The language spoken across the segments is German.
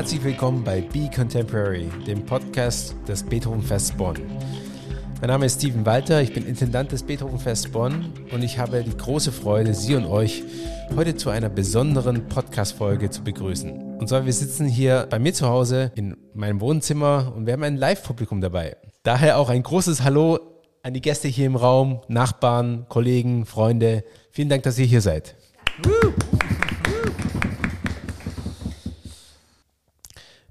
Herzlich willkommen bei Be Contemporary, dem Podcast des Beethovenfest Bonn. Mein Name ist Steven Walter, ich bin Intendant des Beethovenfest Bonn und ich habe die große Freude, Sie und euch heute zu einer besonderen Podcast-Folge zu begrüßen. Und zwar, wir sitzen hier bei mir zu Hause in meinem Wohnzimmer und wir haben ein Live-Publikum dabei. Daher auch ein großes Hallo an die Gäste hier im Raum, Nachbarn, Kollegen, Freunde. Vielen Dank, dass ihr hier seid.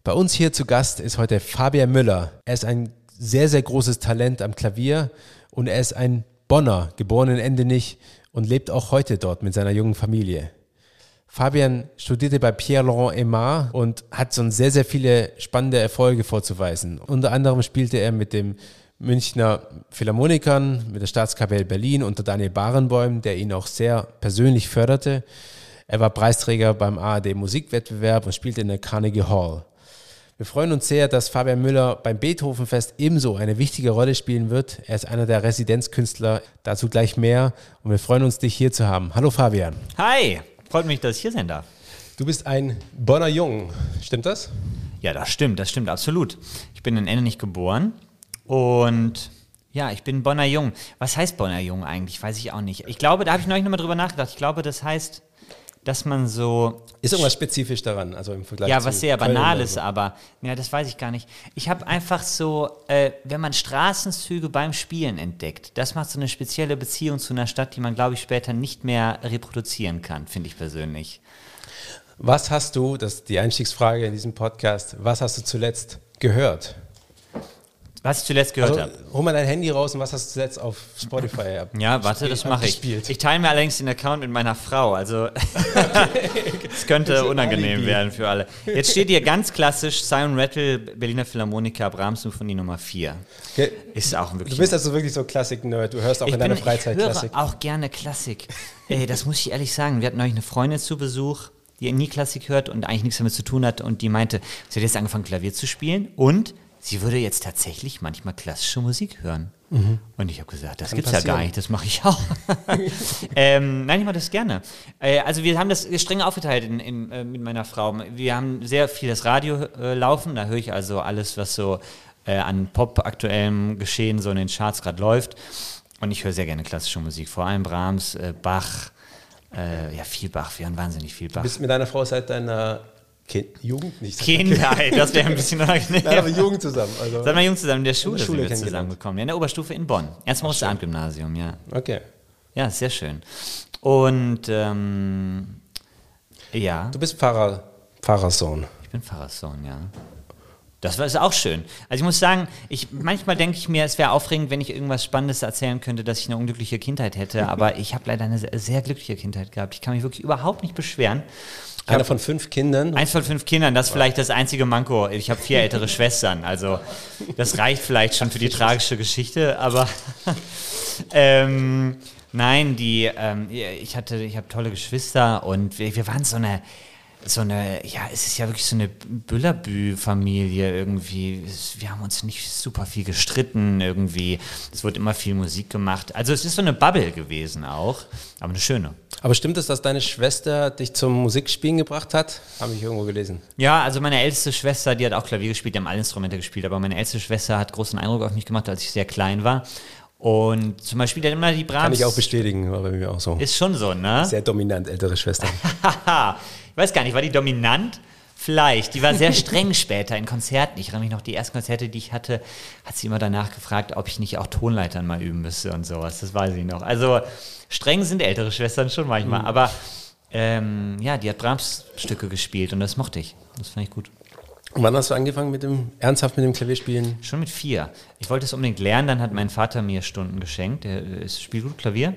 Bei uns hier zu Gast ist heute Fabian Müller. Er ist ein sehr, sehr großes Talent am Klavier und er ist ein Bonner, geboren in Endenich und lebt auch heute dort mit seiner jungen Familie. Fabian studierte bei Pierre-Laurent Aimard und hat schon sehr, sehr viele spannende Erfolge vorzuweisen. Unter anderem spielte er mit dem Münchner Philharmonikern, mit der Staatskapelle Berlin unter Daniel Barenboim, der ihn auch sehr persönlich förderte. Er war Preisträger beim ARD Musikwettbewerb und spielte in der Carnegie Hall. Wir freuen uns sehr, dass Fabian Müller beim Beethovenfest ebenso eine wichtige Rolle spielen wird. Er ist einer der Residenzkünstler, dazu gleich mehr. Und wir freuen uns, dich hier zu haben. Hallo Fabian. Hi, freut mich, dass ich hier sein darf. Du bist ein Bonner Jung, stimmt das? Ja, das stimmt, das stimmt absolut. Ich bin in Ende geboren und ja, ich bin Bonner Jung. Was heißt Bonner Jung eigentlich? Weiß ich auch nicht. Ich glaube, da habe ich neulich nochmal drüber nachgedacht. Ich glaube, das heißt dass man so. Ist irgendwas spezifisch daran, also im Vergleich Ja, was sehr Banales, so. aber ja, das weiß ich gar nicht. Ich habe einfach so, äh, wenn man Straßenzüge beim Spielen entdeckt, das macht so eine spezielle Beziehung zu einer Stadt, die man, glaube ich, später nicht mehr reproduzieren kann, finde ich persönlich. Was hast du, das ist die Einstiegsfrage in diesem Podcast, was hast du zuletzt gehört? Was ich zuletzt gehört also, habe. Hol mal dein Handy raus und was hast du zuletzt auf Spotify ab Ja, warte, das mache ich. Ich teile mir allerdings den Account mit meiner Frau, also es könnte unangenehm werden für alle. Jetzt steht hier ganz klassisch Simon Rattle, Berliner Philharmoniker, Brahms Symphonie Nummer 4. Okay. Ist auch wirklich. Du bist also wirklich so Klassik-Nerd, du hörst auch ich in deiner bin, Freizeit ich höre Klassik. auch gerne Klassik. Ey, das muss ich ehrlich sagen. Wir hatten neulich eine Freundin zu Besuch, die nie Klassik hört und eigentlich nichts damit zu tun hat und die meinte, sie hat jetzt angefangen Klavier zu spielen und sie würde jetzt tatsächlich manchmal klassische Musik hören. Mhm. Und ich habe gesagt, das gibt es ja gar nicht, das mache ich auch. ähm, nein, ich mache das gerne. Äh, also wir haben das streng aufgeteilt in, in, äh, mit meiner Frau. Wir haben sehr viel das Radio äh, laufen, da höre ich also alles, was so äh, an Pop-aktuellem Geschehen so in den Charts gerade läuft. Und ich höre sehr gerne klassische Musik, vor allem Brahms, äh, Bach, äh, ja, viel Bach, wir hören wahnsinnig viel Bach. Du bist mit deiner Frau seit deiner Kind, Jugend nicht. Kindheit, das wäre ein bisschen unangenehm. Nein, aber Jugend zusammen. Also Sag mal Jugend zusammen, in der Schule, in der Schule sind wir zusammengekommen. Ja, in der Oberstufe in Bonn. Erstmal das Abendgymnasium, ja. Okay. Ja, sehr schön. Und ähm, ja. Du bist Pfarrer, Pfarrersohn. Ich bin Pfarrersohn, ja. Das war ist auch schön. Also ich muss sagen, ich, manchmal denke ich mir, es wäre aufregend, wenn ich irgendwas Spannendes erzählen könnte, dass ich eine unglückliche Kindheit hätte. Aber ich habe leider eine sehr glückliche Kindheit gehabt. Ich kann mich wirklich überhaupt nicht beschweren. Einer von fünf Kindern? Eins von fünf Kindern, das ist vielleicht das einzige Manko. Ich habe vier ältere Schwestern, also das reicht vielleicht schon für die tragische Geschichte, aber ähm, nein, die, ähm, ich hatte, ich habe tolle Geschwister und wir, wir waren so eine, so eine, ja, es ist ja wirklich so eine Büllerbü-Familie irgendwie. Wir haben uns nicht super viel gestritten irgendwie. Es wurde immer viel Musik gemacht. Also es ist so eine Bubble gewesen auch, aber eine schöne. Aber stimmt es, dass deine Schwester dich zum Musikspielen gebracht hat? Habe ich irgendwo gelesen. Ja, also meine älteste Schwester, die hat auch Klavier gespielt, die haben alle Instrumente gespielt, aber meine älteste Schwester hat großen Eindruck auf mich gemacht, als ich sehr klein war. Und zum Beispiel dann immer die Brahms. Kann ich auch bestätigen, war bei mir auch so. Ist schon so, ne? Sehr dominant, ältere Schwester. ich weiß gar nicht, war die dominant? Vielleicht. Die war sehr streng später in Konzerten. Ich erinnere mich noch, die ersten Konzerte, die ich hatte, hat sie immer danach gefragt, ob ich nicht auch Tonleitern mal üben müsste und sowas. Das weiß ich noch. Also streng sind ältere Schwestern schon manchmal. Mhm. Aber ähm, ja, die hat Brahms Stücke gespielt und das mochte ich. Das fand ich gut. Und wann hast du angefangen mit dem, ernsthaft mit dem Klavierspielen? Schon mit vier. Ich wollte es unbedingt lernen, dann hat mein Vater mir Stunden geschenkt. Er spielt gut Klavier.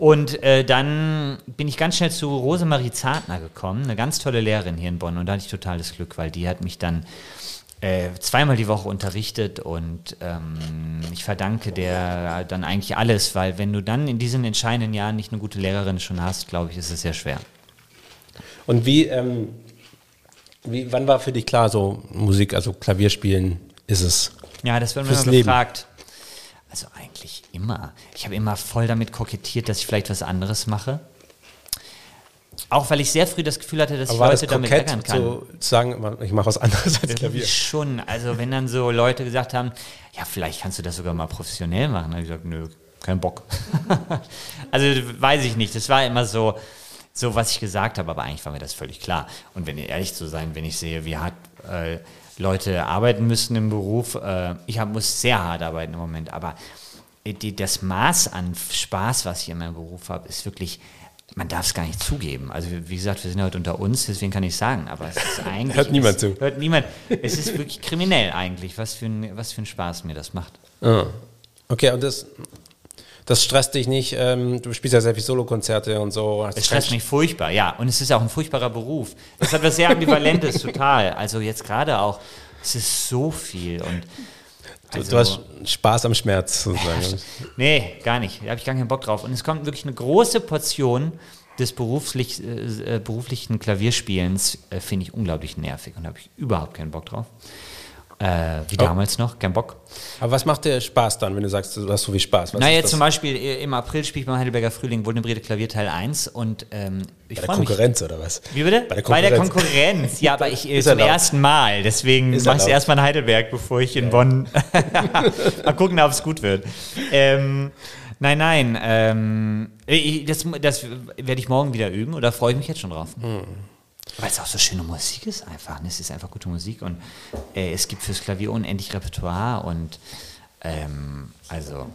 Und äh, dann bin ich ganz schnell zu Rosemarie Zartner gekommen, eine ganz tolle Lehrerin hier in Bonn. Und da hatte ich totales Glück, weil die hat mich dann äh, zweimal die Woche unterrichtet und ähm, ich verdanke der dann eigentlich alles, weil wenn du dann in diesen entscheidenden Jahren nicht eine gute Lehrerin schon hast, glaube ich, ist es sehr schwer. Und wie, ähm, wie, wann war für dich klar, so Musik, also Klavierspielen ist es? Ja, das wird mir immer gefragt. Also eigentlich immer. Ich habe immer voll damit kokettiert, dass ich vielleicht was anderes mache. Auch weil ich sehr früh das Gefühl hatte, dass Aber ich Leute damit ärgern kann. so zu sagen, ich mache was anderes als Klavier? schon. Also wenn dann so Leute gesagt haben, ja, vielleicht kannst du das sogar mal professionell machen. Dann habe ich gesagt, nö, kein Bock. also weiß ich nicht. Das war immer so, so was ich gesagt habe, aber eigentlich war mir das völlig klar. Und wenn ehrlich zu sein, wenn ich sehe, wie hart äh, Leute arbeiten müssen im Beruf, äh, ich hab, muss sehr hart arbeiten im Moment, aber die, das Maß an Spaß, was ich in meinem Beruf habe, ist wirklich man darf es gar nicht zugeben. Also wie gesagt, wir sind heute unter uns, deswegen kann ich sagen, aber es ist eigentlich... Hört niemand es, zu. Hört niemand. Es ist wirklich kriminell eigentlich, was für ein, was für ein Spaß mir das macht. Ah. Okay, und das, das stresst dich nicht. Ähm, du spielst ja sehr viel Solokonzerte und so. Es stresst mich furchtbar, ja. Und es ist auch ein furchtbarer Beruf. Das hat was sehr Ambivalentes, total. Also jetzt gerade auch, es ist so viel und... Du, Also- du hast Spaß am Schmerz sozusagen. Nee, gar nicht. Da habe ich gar keinen Bock drauf. Und es kommt wirklich eine große Portion des beruflich, äh, äh, beruflichen Klavierspielens, äh, finde ich unglaublich nervig und da habe ich überhaupt keinen Bock drauf. Äh, wie Oh. damals noch, kein Bock. Aber was macht dir Spaß dann, wenn du sagst, du hast so viel Spaß? Was Na, ist jetzt das? zum Beispiel äh, im April spiele ich beim Heidelberger Frühling Wundebrede Klavier Teil 1 und ähm, ich Bei der freue mich. Konkurrenz oder was? Wie bitte? Bei der Konkurrenz. Konkurrenz. Ja, aber ich äh, zum erlaubt. ersten Mal. Deswegen mache ich erstmal in Heidelberg, bevor ich in Bonn. Mal gucken, ob es gut wird. Ähm, nein, nein. Ähm, ich- das, das werde ich morgen wieder üben oder freue ich mich jetzt schon drauf. Hm. Weil es auch so schöne Musik ist einfach. ne? Es ist einfach gute Musik und äh, es gibt fürs Klavier unendlich Repertoire und ähm, also,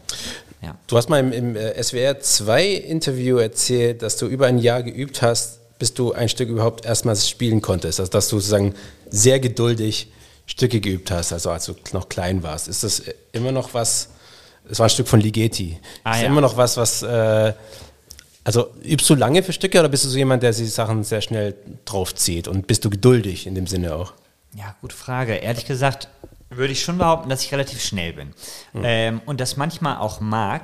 ja. Du hast mal im, im äh, SWR 2 Interview erzählt, dass du über ein Jahr geübt hast, bis du ein Stück überhaupt erstmals spielen konntest. Also dass du sozusagen sehr geduldig Stücke geübt hast, also als du noch klein warst. Ist das äh, immer noch was, es war ein Stück von Ligeti, Ah, ist ja. immer noch was, was, äh, also übst du lange für Stücke oder bist du so jemand, der sich Sachen sehr schnell draufzieht und bist du geduldig in dem Sinne auch? Ja, gute Frage. Ehrlich gesagt würde ich schon behaupten, dass ich relativ schnell bin. Ähm, und das manchmal auch mag,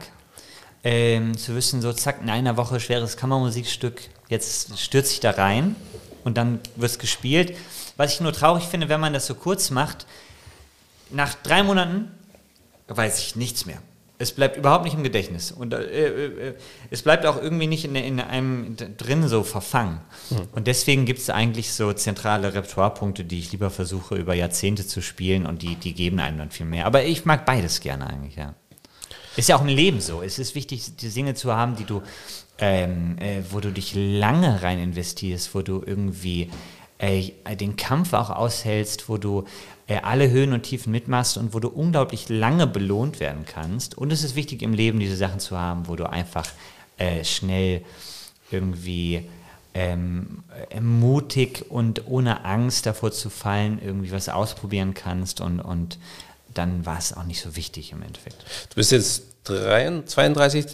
ähm, zu wissen, so zack, in einer Woche schweres Kammermusikstück, jetzt stürze ich da rein und dann wird es gespielt. Was ich nur traurig finde, wenn man das so kurz macht, nach drei Monaten weiß ich nichts mehr. Es bleibt überhaupt nicht im Gedächtnis. Und äh, äh, äh, es bleibt auch irgendwie nicht in, in einem drin so verfangen. Und deswegen gibt es eigentlich so zentrale Repertoirepunkte, die ich lieber versuche, über Jahrzehnte zu spielen und die, die geben einem dann viel mehr. Aber ich mag beides gerne eigentlich, ja. Ist ja auch im Leben so. Es ist wichtig, die Dinge zu haben, die du, ähm, äh, wo du dich lange rein investierst, wo du irgendwie äh, den Kampf auch aushältst, wo du äh, alle Höhen und Tiefen mitmachst und wo du unglaublich lange belohnt werden kannst. Und es ist wichtig im Leben, diese Sachen zu haben, wo du einfach äh, schnell irgendwie ähm, äh, mutig und ohne Angst davor zu fallen, irgendwie was ausprobieren kannst und, und dann war es auch nicht so wichtig im Endeffekt. Du bist jetzt 33,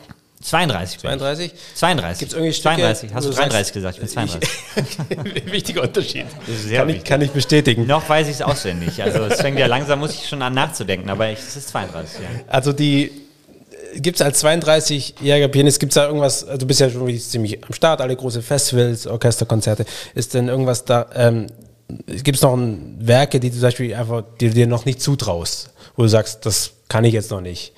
32, 32 bin ich. 32? 32. Gibt's irgendwie Stücke, 32. Hast du du sagst, 33 gesagt? Ich bin 32. Wichtiger Unterschied. Kann ich, kann ich bestätigen. Noch weiß ich es auswendig. Also es fängt ja langsam, muss ich schon an nachzudenken, aber ich, es ist 32, ja. Also die gibt es als 32-jähriger Pianist, gibt es da irgendwas, also du bist ja schon ziemlich am Start, alle große Festivals, Orchesterkonzerte, ist denn irgendwas da, ähm, gibt es noch ein, Werke, die du zum Beispiel einfach, die du dir noch nicht zutraust, wo du sagst, das kann ich jetzt noch nicht.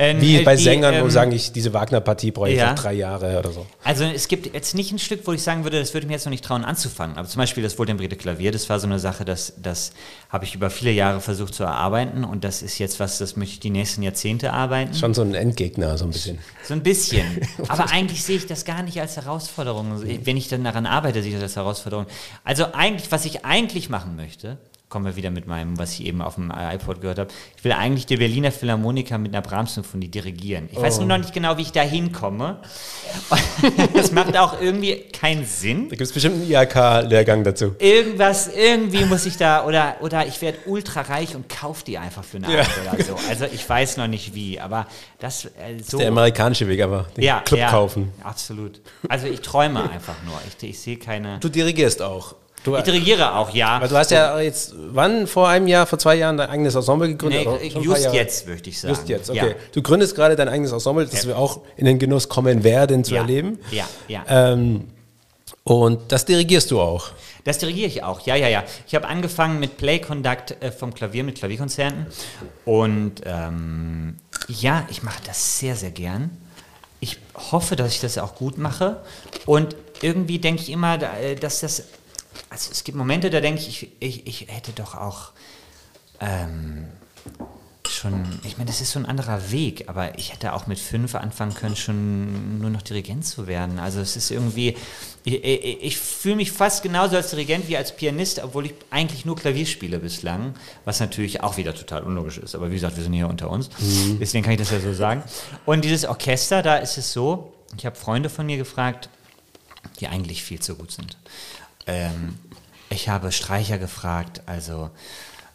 Ähm, Wie äh, bei die, Sängern, wo ähm, sagen, ich, diese Wagner-Partie brauche ich ja. drei Jahre oder so. Also es gibt jetzt nicht ein Stück, wo ich sagen würde, das würde ich mir jetzt noch nicht trauen anzufangen. Aber zum Beispiel das Wohltemprierte Klavier, das war so eine Sache, das, das habe ich über viele Jahre versucht zu erarbeiten und das ist jetzt was, das möchte ich die nächsten Jahrzehnte arbeiten. Schon so ein Endgegner, so ein bisschen. So ein bisschen. Aber eigentlich sehe ich das gar nicht als Herausforderung. Wenn ich dann daran arbeite, sehe ich das als Herausforderung. Also eigentlich, was ich eigentlich machen möchte, kommen wir wieder mit meinem, was ich eben auf dem iPod gehört habe. Ich will eigentlich die Berliner Philharmoniker mit einer Brahms-Symphonie dirigieren. Ich weiß nur noch nicht genau, wie ich da hinkomme. Das macht auch irgendwie keinen Sinn. Da gibt es bestimmt einen IHK-Lehrgang dazu. Irgendwas, irgendwie muss ich da, oder, oder ich werde ultra reich und kaufe die einfach für eine Ja. Art oder so. Also ich weiß noch nicht wie, aber das äh, so. Der amerikanische Weg, aber den ja, Club ja, kaufen. Absolut. Also ich träume einfach nur. Ich, ich sehe keine. Du dirigierst auch. Du, Ich dirigiere auch, ja. aber du hast ja jetzt, wann, vor einem Jahr, vor zwei Jahren dein eigenes Ensemble gegründet? Nee, paar just jetzt, möchte ich sagen. Just jetzt, okay. Ja. Du gründest gerade dein eigenes Ensemble, das Ja. wir auch in den Genuss kommen werden zu Ja. erleben. Ja, ja. Ähm, und das dirigierst du auch. Das dirigiere ich auch, ja, ja, ja. Ich habe angefangen mit Play Conduct äh, vom Klavier, mit Klavierkonzerten. Und ähm, ja, ich mache das sehr, sehr gern. Ich hoffe, dass ich das auch gut mache. Und irgendwie denke ich immer, äh, dass das, also es gibt Momente, da denke ich, ich, ich, ich hätte doch auch ähm, schon, ich meine, das ist so ein anderer Weg, aber ich hätte auch mit fünf anfangen können, schon nur noch Dirigent zu werden. Also es ist irgendwie, ich, ich, ich fühle mich fast genauso als Dirigent wie als Pianist, obwohl ich eigentlich nur Klavier spiele bislang, was natürlich auch wieder total unlogisch ist. Aber wie gesagt, wir sind hier unter uns, deswegen kann ich das ja so sagen. Und dieses Orchester, da ist es so, ich habe Freunde von mir gefragt, die eigentlich viel zu gut sind. Ähm, ich habe Streicher gefragt, also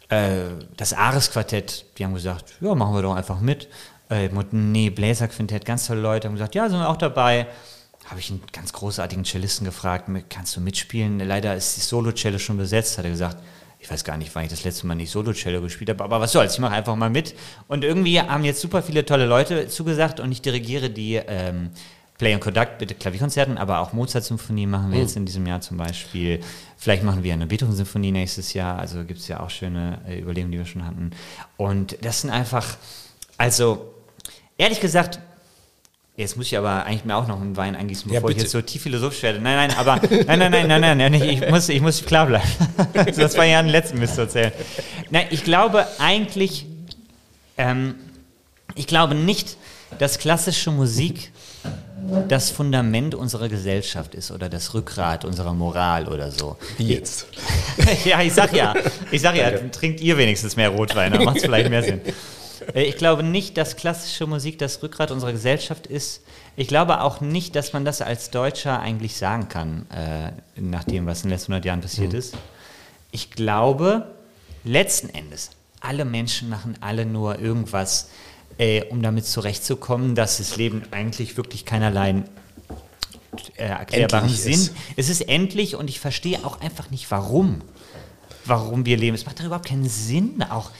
äh, das Ares-Quartett, die haben gesagt, ja, machen wir doch einfach mit. Äh, nee, Bläser-Quintett, ganz tolle Leute haben gesagt, ja, sind wir auch dabei. Habe ich einen ganz großartigen Cellisten gefragt, kannst du mitspielen? Leider ist die Solo-Cello schon besetzt, hat er gesagt. Ich weiß gar nicht, wann ich das letzte Mal nicht Solo-Cello gespielt habe, aber was soll's, ich mache einfach mal mit. Und irgendwie haben jetzt super viele tolle Leute zugesagt und ich dirigiere die ähm, Play and Conduct mit Klavierkonzerten, aber auch Mozart-Symphonie machen wir jetzt in diesem Jahr zum Beispiel. Vielleicht machen wir eine Beethoven-Symphonie nächstes Jahr. Also gibt es ja auch schöne äh, Überlegungen, die wir schon hatten. Und das sind einfach, also ehrlich gesagt, jetzt muss ich aber eigentlich mir auch noch einen Wein eingießen, Ja, bevor ich bitte. jetzt so tief philosophisch werde. Nein, nein, aber nein, nein, nein, nein, nein, nein ich muss, ich muss klar bleiben. das war ja ein letzten Mist zu erzählen. Nein, ich glaube eigentlich, ähm, ich glaube nicht, dass klassische Musik das Fundament unserer Gesellschaft ist oder das Rückgrat unserer Moral oder so. Wie jetzt? ja, ich sag ja, ich sag ja, trinkt ihr wenigstens mehr Rotwein, dann macht es vielleicht mehr Sinn. Äh, Ich glaube nicht, dass klassische Musik das Rückgrat unserer Gesellschaft ist. Ich glaube auch nicht, dass man das als Deutscher eigentlich sagen kann, äh, nach dem, was in den letzten 100 Jahren passiert ist. Ich glaube, letzten Endes, alle Menschen machen alle nur irgendwas, äh, um damit zurechtzukommen, dass das Leben eigentlich wirklich keinerlei äh, erklärbaren Endlich Sinn. ist. Es ist endlich und ich verstehe auch einfach nicht, warum. Warum wir leben. Es macht doch überhaupt keinen Sinn. Auch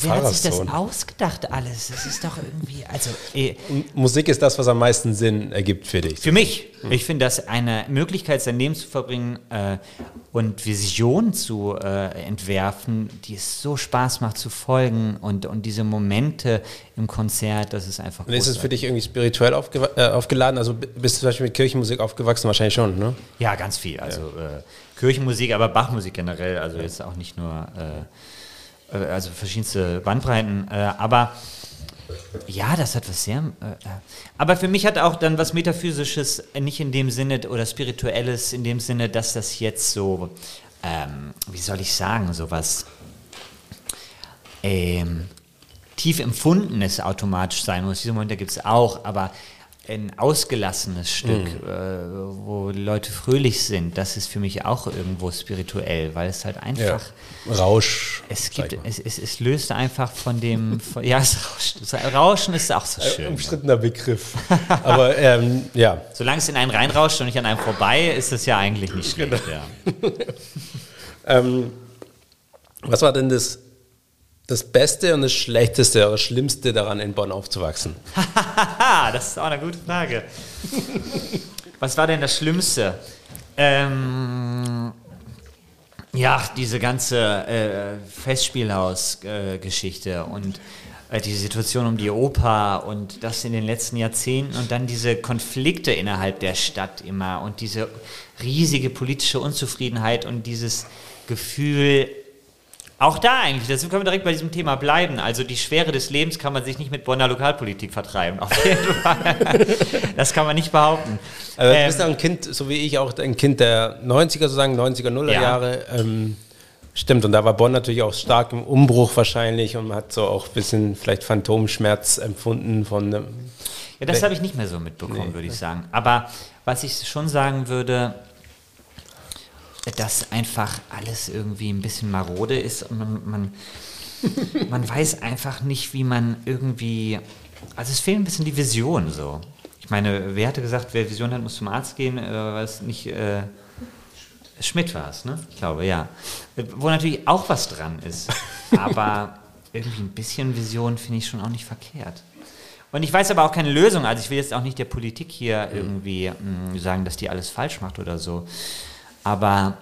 wer hat sich das ausgedacht alles? Das ist doch irgendwie, also äh, Musik ist das, was am meisten Sinn ergibt für dich. für mich. Ich finde das eine Möglichkeit, sein Leben zu verbringen äh, und Visionen zu äh, entwerfen, die es so Spaß macht zu folgen und, und diese Momente im Konzert, das ist einfach Und ist es für dich irgendwie spirituell aufgewa- äh, aufgeladen? Also bist du zum Beispiel mit Kirchenmusik aufgewachsen? Wahrscheinlich schon, ne? Ja, ganz viel. Also äh, Kirchenmusik, aber Bachmusik generell. Also jetzt auch nicht nur, äh, äh, also verschiedenste Bandbreiten. Äh, aber ja, das hat was sehr. Äh, äh, aber für mich hat auch dann was Metaphysisches, äh, nicht in dem Sinne oder Spirituelles, in dem Sinne, dass das jetzt so, ähm, wie soll ich sagen, sowas ähm, tief empfundenes automatisch sein muss. Diese Momente gibt es auch, aber ein ausgelassenes Stück, äh, wo Leute fröhlich sind, das ist für mich auch irgendwo spirituell, weil es halt einfach, Rausch. es gibt, es, es, es löst einfach von dem, von, ja, es rauscht, das Rauschen ist auch so schön. Umstrittener Begriff. Aber ähm, ja, Solange es in einen reinrauscht und nicht an einem vorbei, ist es ja eigentlich nicht schlecht. Genau. Ja. ähm, was war denn das, das Beste und das Schlechteste oder Schlimmste daran, in Bonn aufzuwachsen? Das ist auch eine gute Frage. Was war denn das Schlimmste? Ähm, ja, diese ganze äh, Festspielhaus-Geschichte und äh, die Situation um die Oper und das in den letzten Jahrzehnten und dann diese Konflikte innerhalb der Stadt immer und diese riesige politische Unzufriedenheit und dieses Gefühl, auch da eigentlich, das können wir direkt bei diesem Thema bleiben. Also die Schwere des Lebens kann man sich nicht mit Bonner Lokalpolitik vertreiben. Auf jeden Fall. Das kann man nicht behaupten. Also, du Ähm, bist ja ein Kind, so wie ich auch, ein Kind der 90er, sozusagen 90er, 0er Ja. Jahre. Ähm, stimmt, und da war Bonn natürlich auch stark im Umbruch wahrscheinlich und man hat so auch ein bisschen vielleicht Phantomschmerz empfunden von ähm, Ja, das habe ich nicht mehr so mitbekommen, würde ich sagen. Aber was ich schon sagen würde, dass einfach alles irgendwie ein bisschen marode ist und man, man, man weiß einfach nicht, wie man irgendwie. Also es fehlt ein bisschen die Vision so. Ich meine, wer hatte gesagt, wer Vision hat, muss zum Arzt gehen? Äh, war es nicht. Äh, Schmidt war es, ne? Ich glaube, ja. Äh, Wo natürlich auch was dran ist. Aber irgendwie ein bisschen Vision finde ich schon auch nicht verkehrt. Und ich weiß aber auch keine Lösung. Also ich will jetzt auch nicht der Politik hier irgendwie mh, sagen, dass die alles falsch macht oder so. Aber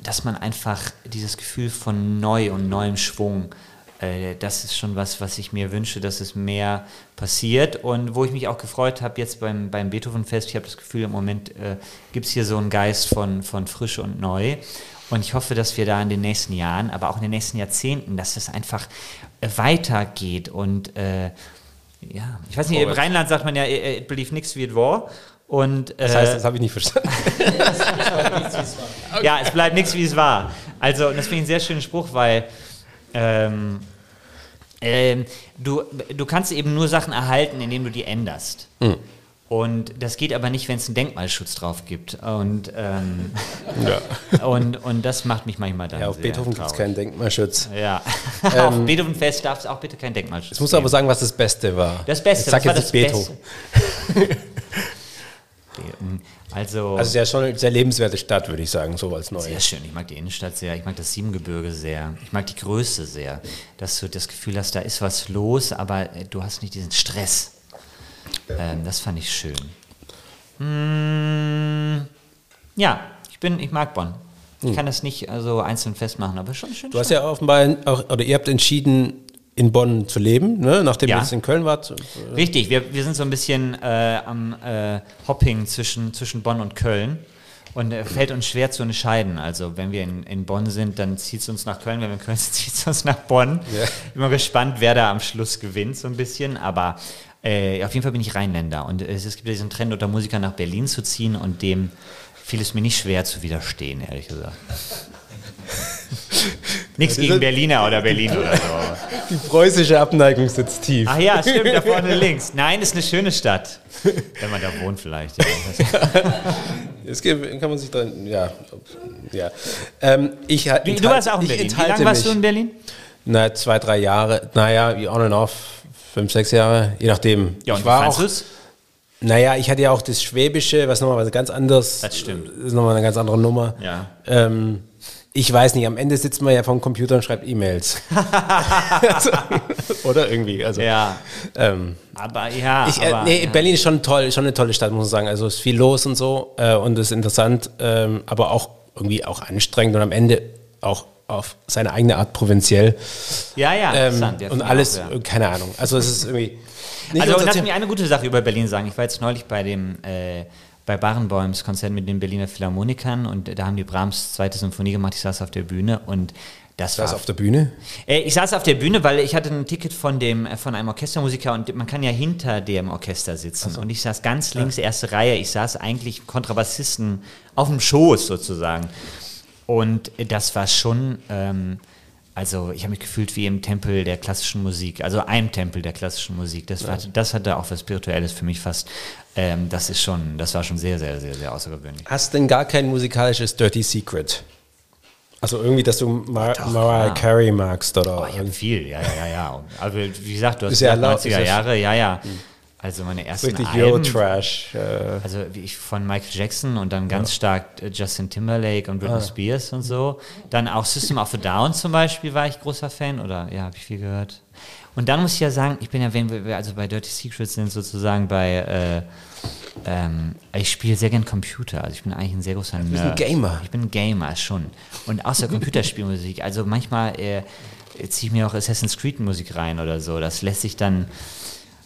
dass man einfach dieses Gefühl von neu und neuem Schwung äh, das ist schon was, was ich mir wünsche, dass es mehr passiert und wo ich mich auch gefreut habe jetzt beim, beim Beethoven-Fest. Ich habe das Gefühl, im Moment äh, gibt es hier so einen Geist von, von frisch und neu. Und ich hoffe, dass wir da in den nächsten Jahren, aber auch in den nächsten Jahrzehnten, dass es einfach äh, weitergeht und äh, ja, ich weiß nicht, im Rheinland sagt man ja, it believe nix wie it war. Und, äh, Das heißt, das habe ich nicht verstanden. ja, es bleibt nichts, wie es war. Also, und das finde ich einen sehr schönen Spruch, weil ähm, ähm, du, du kannst eben nur Sachen erhalten, indem du die änderst. Hm. Und das geht aber nicht, wenn es einen Denkmalschutz drauf gibt. Und, ähm, Ja. und, und das macht mich manchmal dann Ja, auf sehr Beethoven gibt es keinen Denkmalschutz. Ja, auf Beethoven-Fest darf es auch bitte keinen Denkmalschutz Jetzt musst du geben. aber sagen, was das Beste war. Das Beste, Jetzt sag was war jetzt das nicht Beethoven. Beste? Also, Also ja schon eine sehr lebenswerte Stadt, würde ich sagen, so als neu. sehr schön. Ich mag die Innenstadt sehr. Ich mag das Siebengebirge sehr. Ich mag die Größe sehr. Dass du das Gefühl hast, da ist was los, aber äh, du hast nicht diesen Stress. Ähm, das fand ich schön. Mm, ja, ich bin, ich mag Bonn. Ich kann das nicht also einzeln festmachen, aber schon schön. Hm. Du hast ja offenbar auch, oder ihr habt entschieden, in Bonn zu leben, ne? nachdem Ja. jetzt in Köln wart. Richtig, wir, wir sind so ein bisschen äh, am äh, Hopping zwischen, zwischen Bonn und Köln. Und äh, fällt uns schwer zu entscheiden. Also wenn wir in, in Bonn sind, dann zieht es uns nach Köln. Wenn wir in Köln sind, zieht es uns nach Bonn. Ja. Immer gespannt, wer da am Schluss gewinnt, so ein bisschen. Aber äh, auf jeden Fall bin ich Rheinländer. Und es, es gibt ja diesen Trend, unter Musikern nach Berlin zu ziehen. Und dem fiel es mir nicht schwer zu widerstehen, ehrlich gesagt. Nichts gegen Berliner oder Berlin oder so. Die preußische Abneigung sitzt tief. Ach ja, stimmt, da vorne links. Nein, ist eine schöne Stadt. Wenn man da wohnt vielleicht. Ja. Es gibt, kann man sich dran, ja. ja. Ähm, ich, Du, du enthal- warst auch in Berlin. Wie lange warst mich. du in Berlin? Na, zwei, drei Jahre. Naja, on and off. Fünf, sechs Jahre, je nachdem. Ja, und ich war auch? Naja, ich hatte ja auch das Schwäbische, was nochmal was ganz anderes. Das stimmt. Das ist nochmal eine ganz andere Nummer. Ja. Ähm, ich weiß nicht, am Ende sitzt man ja vom Computer und schreibt E-Mails. oder irgendwie. Also, Ja, ähm, aber ja. ich, äh, aber, nee, ja. Berlin ist schon toll, schon eine tolle Stadt, muss man sagen. Also es ist viel los und so äh, und es ist interessant, ähm, aber auch irgendwie auch anstrengend und am Ende auch auf seine eigene Art provinziell. Ja, ja, Ähm, interessant. Und alles, auch, ja. äh, keine Ahnung. Also es ist irgendwie. Also, lass mich eine gute Sache über Berlin sagen. Ich war jetzt neulich bei dem äh, bei Barenboims Konzert mit den Berliner Philharmonikern und da haben die Brahms zweite Symphonie gemacht. Ich saß auf der Bühne und das war auf der Bühne? Äh, ich saß auf der Bühne, weil ich hatte ein Ticket von dem äh, von einem Orchestermusiker und man kann ja hinter dem Orchester sitzen. Und ich saß ganz links, erste Reihe. Ich saß eigentlich Kontrabassisten auf dem Schoß sozusagen. Und das war schon, ähm, also ich habe mich gefühlt wie im Tempel der klassischen Musik, also einem Tempel der klassischen Musik. Das, war, das hatte auch was Spirituelles für mich fast. Ähm, das ist schon, das war schon sehr, sehr, sehr, sehr außergewöhnlich. Hast denn gar kein musikalisches Dirty Secret? Also irgendwie, dass du Mar Mariah ja. Carey magst oder Oh, ich habe viel, ja, ja, ja, ja. Aber wie gesagt, du hast ja gesagt, erlaubt, 90er ist ja- Jahre, ja, ja. Also meine ersten richtig Euro-Trash. Äh, also wie ich von Michael Jackson und dann ganz stark äh, Justin Timberlake und Ah. Britney Spears und so. Dann auch System of a Down zum Beispiel war ich großer Fan oder ja, habe ich viel gehört. Und dann muss ich ja sagen, ich bin ja, wenn wir also bei Dirty Secrets sind, sozusagen bei, äh, ähm, ich spiele sehr gern Computer. Also ich bin eigentlich ein sehr großer bist ein Nerd. Gamer. Ich bin ein Gamer schon. Und außer Computerspielmusik, also manchmal äh, ziehe ich mir auch Assassin's Creed Musik rein oder so. Das lässt sich dann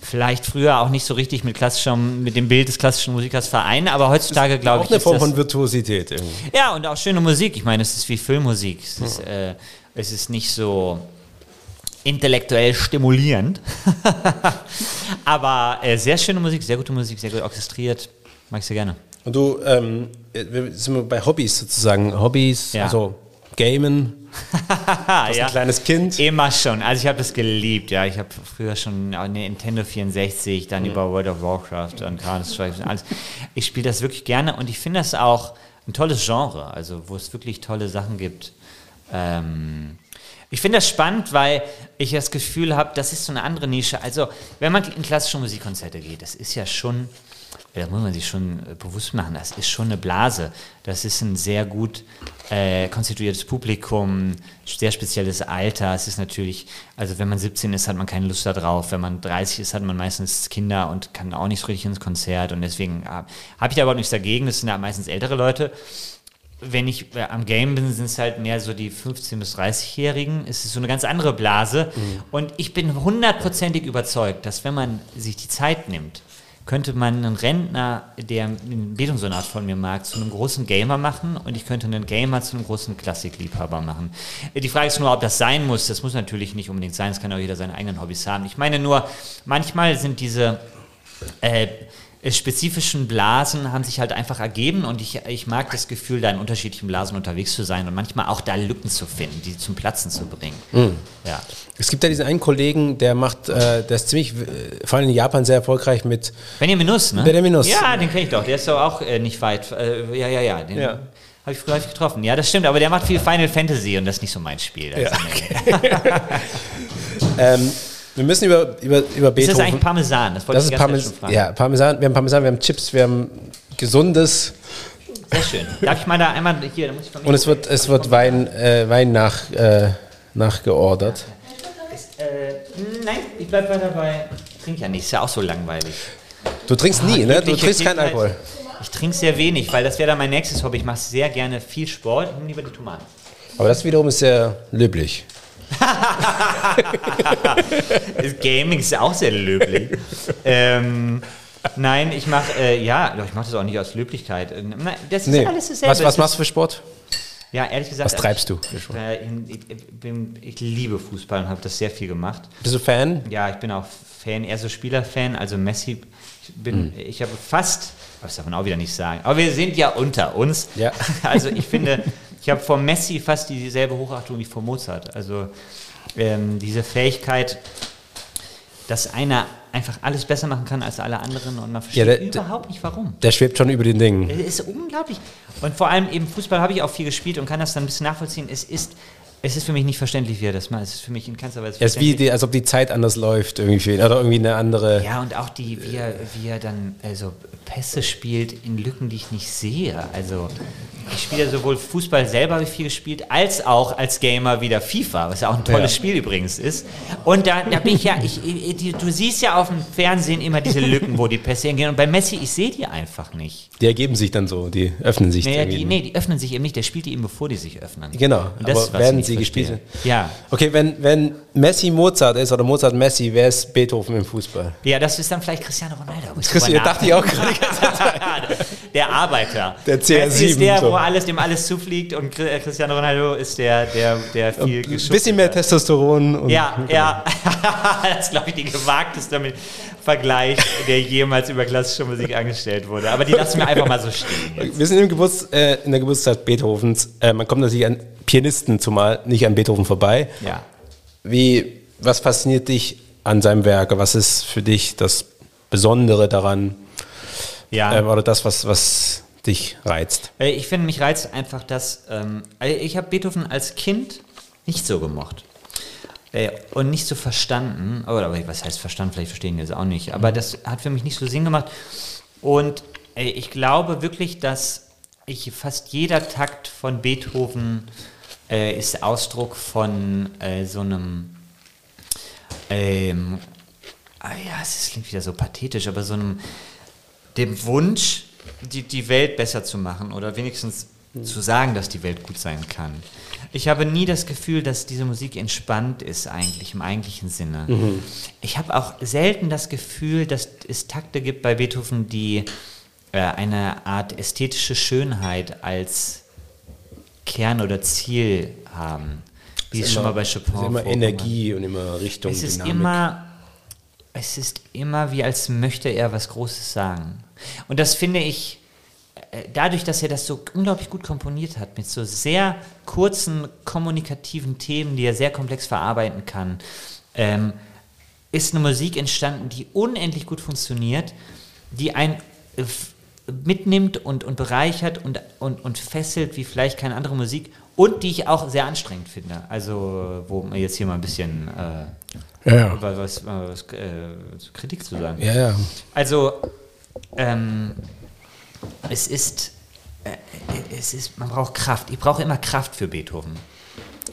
vielleicht früher auch nicht so richtig mit klassischem, mit dem Bild des klassischen Musikers vereinen, aber heutzutage glaube auch ich, eine ist Form von Virtuosität irgendwie. ja und auch schöne Musik. Ich meine, es ist wie Filmmusik. Es ist, äh, es ist nicht so intellektuell stimulierend, aber äh, sehr schöne Musik, sehr gute Musik, sehr gut orchestriert. Mag ich sehr gerne. Und du, ähm, wir sind wir bei Hobbys sozusagen. Hobbys, Ja. also Gamen, als ein kleines Kind. Immer schon. Also ich habe das geliebt, ja. Ich habe früher schon eine Nintendo 64, dann über World of Warcraft und Counter-Strike und alles. Ich spiele das wirklich gerne und ich finde das auch ein tolles Genre, also wo es wirklich tolle Sachen gibt. Ähm, ich finde das spannend, weil ich das Gefühl habe, das ist so eine andere Nische. Also wenn man in klassische Musikkonzerte geht, das ist ja schon, das muss man sich schon äh, bewusst machen, das ist schon eine Blase. Das ist ein sehr gut äh, konstituiertes Publikum, sehr spezielles Alter. Es ist natürlich, also wenn man 17 ist, hat man keine Lust darauf. Wenn man 30 ist, hat man meistens Kinder und kann auch nicht so richtig ins Konzert. Und deswegen äh, habe ich da überhaupt nichts dagegen. Das sind ja meistens ältere Leute. Wenn ich äh, am Game bin, sind es halt mehr so die 15- bis 30-Jährigen. Es ist so eine ganz andere Blase. Mhm. Und ich bin hundertprozentig überzeugt, dass wenn man sich die Zeit nimmt, könnte man einen Rentner, der einen Bildungssonat von mir mag, zu einem großen Gamer machen und ich könnte einen Gamer zu einem großen Klassikliebhaber machen. Äh, Die Frage ist nur, ob das sein muss. Das muss natürlich nicht unbedingt sein. Es kann auch jeder seine eigenen Hobbys haben. Ich meine nur, manchmal sind diese äh, spezifischen Blasen haben sich halt einfach ergeben und ich, ich mag das Gefühl, da in unterschiedlichen Blasen unterwegs zu sein und manchmal auch da Lücken zu finden, die zum Platzen zu bringen. Ja. Es gibt ja diesen einen Kollegen, der macht, äh, der ist ziemlich, äh, vor allem in Japan sehr erfolgreich mit, Benjamin Nuss, ne? Benjamin Nuss. Ja, den kenne ich doch. Der ist doch auch äh, nicht weit. Äh, ja, ja, ja. Den Ja. habe ich früher häufig getroffen. Ja, das stimmt, aber der macht viel Final Fantasy und das ist nicht so mein Spiel. Also, Ja. ähm, wir müssen über, über, über Ist Beethoven. das eigentlich Parmesan? Das wollte das ich ist Parmes fragen. ja, Parmesan, wir haben Parmesan, wir haben Chips, wir haben gesundes Sehr schön. Darf ich mal da einmal hier, da muss ich und es wird, es wird Wein, äh, Wein nach, äh, nachgeordert. Ist, äh, nein, ich bleib weiter bei. Ich trinke ja nicht, ist ja auch so langweilig. Du trinkst nie, ne? Du trinkst keinen Kindheit. Alkohol. Ich trinke sehr wenig, weil das wäre dann mein nächstes Hobby. Ich mache sehr gerne viel Sport. Ich nehme lieber die Tomaten. Aber das wiederum ist sehr löblich. Das Gaming ist auch sehr löblich. ähm, nein, ich mache, äh, ja, ich mache das auch nicht aus Löblichkeit. Äh, Nein, das ist Nee. alles dasselbe. Was, was machst du für Sport? Ja, ehrlich gesagt. Was also treibst du? Ich, äh, ich, ich, ich liebe Fußball und habe das sehr viel gemacht. Bist du Fan? Ja, ich bin auch Fan, eher so Spielerfan, also Messi. Ich bin, Hm. ich habe fast, das darf man auch wieder nicht sagen, aber wir sind ja unter uns. Ja. Also ich finde, ich habe vor Messi fast dieselbe Hochachtung wie vor Mozart. Also ähm, diese Fähigkeit, dass einer einfach alles besser machen kann als alle anderen und man versteht Ja, der- überhaupt nicht warum. Der schwebt schon über den Dingen. Es ist unglaublich. Und vor allem eben Fußball habe ich auch viel gespielt und kann das dann ein bisschen nachvollziehen. Es ist, es ist für mich nicht verständlich, wie er das macht. Es ist für mich in keinster Weise Es ist wie, die, als ob die Zeit anders läuft irgendwie für ihn. Oder irgendwie eine andere. Ja, und auch die, wie er, wie er dann also Pässe spielt in Lücken, die ich nicht sehe. Also ich spiele ja sowohl Fußball selber habe ich viel gespielt, als auch als Gamer wieder FIFA, was ja auch ein tolles Ja. Spiel übrigens ist. Und da, da bin ich ja, ich, ich, du siehst ja auf dem Fernsehen immer diese Lücken, wo die Pässe hingehen. Und bei Messi, ich sehe die einfach nicht. Die ergeben sich dann so, die öffnen sich. Naja, die, nee, die öffnen sich eben nicht. Der spielt die eben, bevor die sich öffnen. Genau, Und das aber werden sie verstehe. gespielt? Ja. Okay, wenn, wenn Messi Mozart ist oder Mozart Messi, wer ist Beethoven im Fußball? Ja, das ist dann vielleicht Cristiano Ronaldo. Drüber dachte ich auch gerade. der Arbeiter. Der CR7 Messi ist der, so. Alles, dem alles zufliegt und äh, Cristiano Ronaldo ist der, der, der viel Ein geschubst bisschen mehr. Testosteron. Und Ja, ja. das ist, glaube ich, die gewagteste Vergleich, der jemals über klassische Musik angestellt wurde. Aber die lassen wir einfach mal so stehen. Jetzt. Wir sind im Geburts, äh, in der Geburtstag Beethovens. Äh, man kommt natürlich an Pianisten zumal nicht an Beethoven vorbei. Ja. Wie, was fasziniert dich an seinem Werk? Was ist für dich das Besondere daran? Ja. Ähm, oder das, was, was dich reizt? Äh, Ich finde, mich reizt einfach, dass ähm, also ich habe Beethoven als Kind nicht so gemocht. Äh, und nicht so verstanden, oder aber was heißt verstanden, vielleicht verstehen wir es auch nicht, aber das hat für mich nicht so Sinn gemacht. Und äh, ich glaube wirklich, dass ich fast jeder Takt von Beethoven äh, ist Ausdruck von äh, so einem ähm, ah ja, es klingt wieder so pathetisch, aber so einem dem Wunsch, die, die Welt besser zu machen oder wenigstens zu sagen, dass die Welt gut sein kann. Ich habe nie das Gefühl, dass diese Musik entspannt ist, eigentlich im eigentlichen Sinne. Ich habe auch selten das Gefühl, dass es Takte gibt bei Beethoven, die äh, eine Art ästhetische Schönheit als Kern oder Ziel haben. Wie es schon mal bei Es Chopin ist immer vorkommt. Energie und immer Richtung, Es ist Dynamik. immer, es ist immer wie als möchte er was Großes sagen. Und das finde ich, äh, dadurch, dass er das so unglaublich gut komponiert hat, mit so sehr kurzen kommunikativen Themen, die er sehr komplex verarbeiten kann, ähm, ist eine Musik entstanden, die unendlich gut funktioniert, die ein mitnimmt und, und bereichert und, und, und fesselt wie vielleicht keine andere Musik und die ich auch sehr anstrengend finde. Also, wo man jetzt hier mal ein bisschen äh, Ja, ja. was, was, was äh, Kritik zu sagen. Ja, ja. Also, ähm, es ist, äh, es ist, man braucht Kraft. Ich brauche immer Kraft für Beethoven.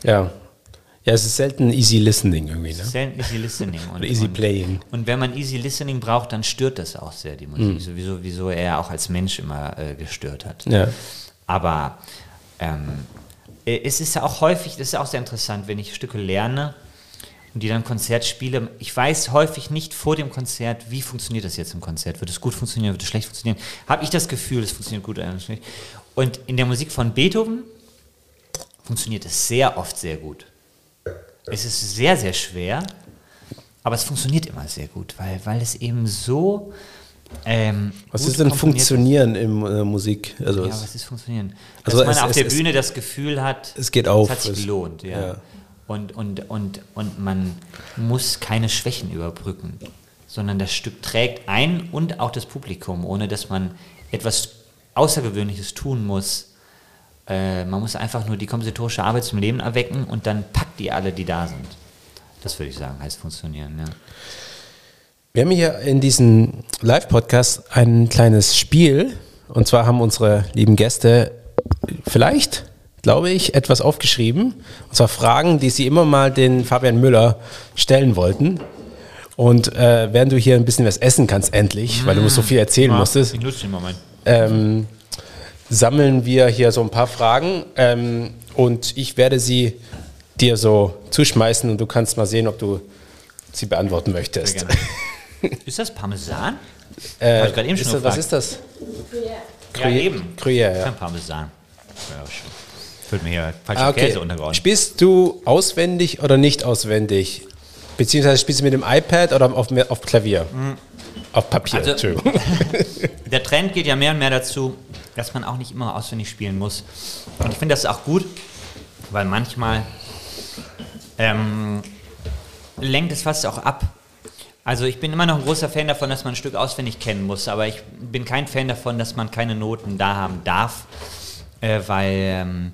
Ja. Ja, es ist selten easy listening irgendwie, ne? Selten easy listening. Und, Oder easy und, playing. Und wenn man easy listening braucht, dann stört das auch sehr die Musik. Sowieso, wieso er auch als Mensch immer äh, gestört hat. Ja. Aber ähm, äh, es ist ja auch häufig, das ist auch sehr interessant, wenn ich Stücke lerne und die dann Konzert spiele. Ich weiß häufig nicht vor dem Konzert, wie funktioniert das jetzt im Konzert. Wird es gut funktionieren, wird es schlecht funktionieren? Habe ich das Gefühl, es funktioniert gut oder schlecht? Und in der Musik von Beethoven funktioniert es sehr oft sehr gut. Es ist sehr, sehr schwer, aber es funktioniert immer sehr gut, weil, weil es eben so. Ähm, was ist denn Funktionieren in äh, Musik? Also Ja, was ist funktionieren? Dass Also man es- auf es- der es- Bühne das Gefühl hat, es geht auf. es hat sich Es- gelohnt, ja. ja. Und, und, und, und man muss keine Schwächen überbrücken, sondern das Stück trägt ein und auch das Publikum, ohne dass man etwas Außergewöhnliches tun muss. Äh, man muss einfach nur die kompositorische Arbeit zum Leben erwecken und dann packt die alle, die da sind. Das würde ich sagen, heißt funktionieren. Ja. Wir haben hier in diesem Live-Podcast ein kleines Spiel. Und zwar haben unsere lieben Gäste vielleicht, glaube ich, etwas aufgeschrieben. Und zwar Fragen, die sie immer mal den Fabian Müller stellen wollten. Und äh, während du hier ein bisschen was essen kannst, endlich, weil du so viel erzählen musstest, den Moment. ähm, sammeln wir hier so ein paar Fragen. Ähm, und ich werde sie dir so zuschmeißen und du kannst mal sehen, ob du sie beantworten möchtest. Ist das Parmesan? Äh, Hab ich gerade eben ist schon das, was ist das? Ja, eben. Gruyère, ja. Kein Parmesan. Ja, schon. Wird mir hier falscher Ah, okay. Käse untergeordnet. Spielst du auswendig oder nicht auswendig? Beziehungsweise spielst du mit dem iPad oder auf, auf Klavier? Auf Papier, Also- Entschuldigung. Der Trend geht ja mehr und mehr dazu, dass man auch nicht immer auswendig spielen muss. Und ich finde das auch gut, weil manchmal ähm, lenkt es fast auch ab. Also ich bin immer noch ein großer Fan davon, dass man ein Stück auswendig kennen muss, aber ich bin kein Fan davon, dass man keine Noten da haben darf, äh, weil ähm,